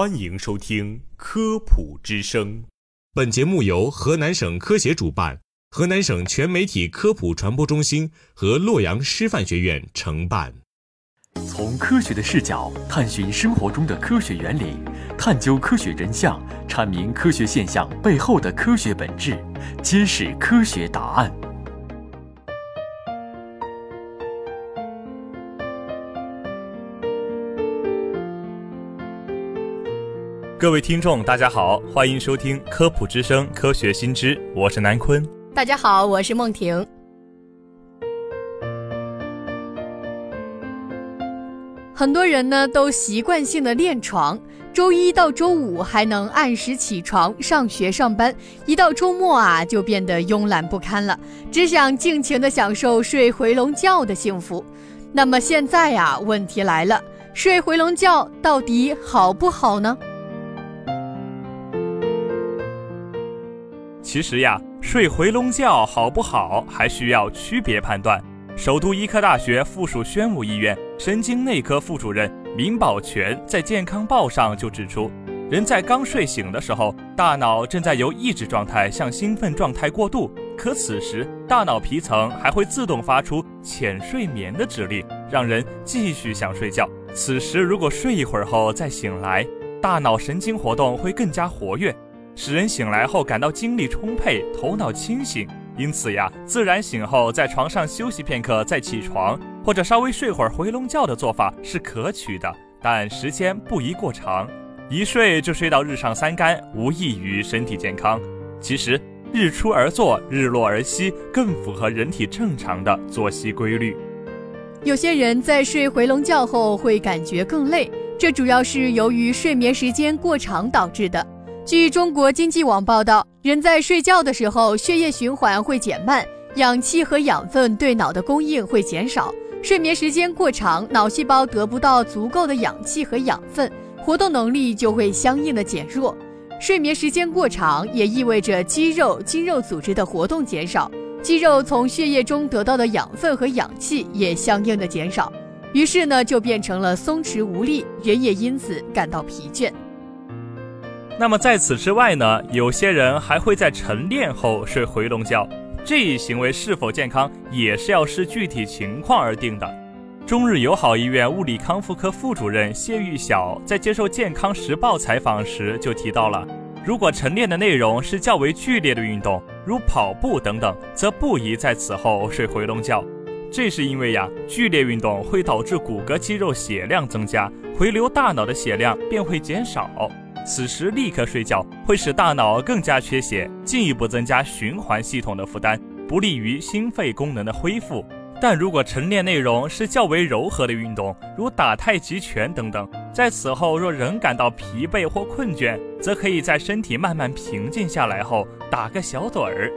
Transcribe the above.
欢迎收听《科普之声》。本节目由河南省科协主办，河南省全媒体科普传播中心和洛阳师范学院承办。从科学的视角探寻生活中的科学原理，探究科学真相，阐明科学现象背后的科学本质，揭示科学答案。各位听众，大家好，欢迎收听《科普之声·科学新知》，我是南坤。大家好，我是梦婷。很多人呢都习惯性的练床，周一到周五还能按时起床上学上班，一到周末啊就变得慵懒不堪了，只想尽情的享受睡回笼觉的幸福。那么现在呀，问题来了，睡回笼觉到底好不好呢？其实呀，睡回笼觉好不好，还需要区别判断。首都医科大学附属宣武医院神经内科副主任闵宝全在《健康报》上就指出，人在刚睡醒的时候，大脑正在由抑制状态向兴奋状态过渡，可此时大脑皮层还会自动发出浅睡眠的指令，让人继续想睡觉。此时如果睡一会儿后再醒来，大脑神经活动会更加活跃。使人醒来后感到精力充沛、头脑清醒，因此呀，自然醒后在床上休息片刻再起床，或者稍微睡会儿回笼觉的做法是可取的，但时间不宜过长，一睡就睡到日上三竿，无益于身体健康。其实，日出而作，日落而息，更符合人体正常的作息规律。有些人在睡回笼觉后会感觉更累，这主要是由于睡眠时间过长导致的。据中国经济网报道，人在睡觉的时候，血液循环会减慢，氧气和养分对脑的供应会减少。睡眠时间过长，脑细胞得不到足够的氧气和养分，活动能力就会相应的减弱。睡眠时间过长也意味着肌肉、筋肉组织的活动减少，肌肉从血液中得到的养分和氧气也相应的减少，于是呢，就变成了松弛无力，人也因此感到疲倦。那么在此之外呢，有些人还会在晨练后睡回笼觉，这一行为是否健康，也是要视具体情况而定的。中日友好医院物理康复科副主任谢玉晓在接受《健康时报》采访时就提到了，如果晨练的内容是较为剧烈的运动，如跑步等等，则不宜在此后睡回笼觉。这是因为呀，剧烈运动会导致骨骼肌肉血量增加，回流大脑的血量便会减少。此时立刻睡觉会使大脑更加缺血，进一步增加循环系统的负担，不利于心肺功能的恢复。但如果晨练内容是较为柔和的运动，如打太极拳等等，在此后若仍感到疲惫或困倦，则可以在身体慢慢平静下来后打个小盹儿。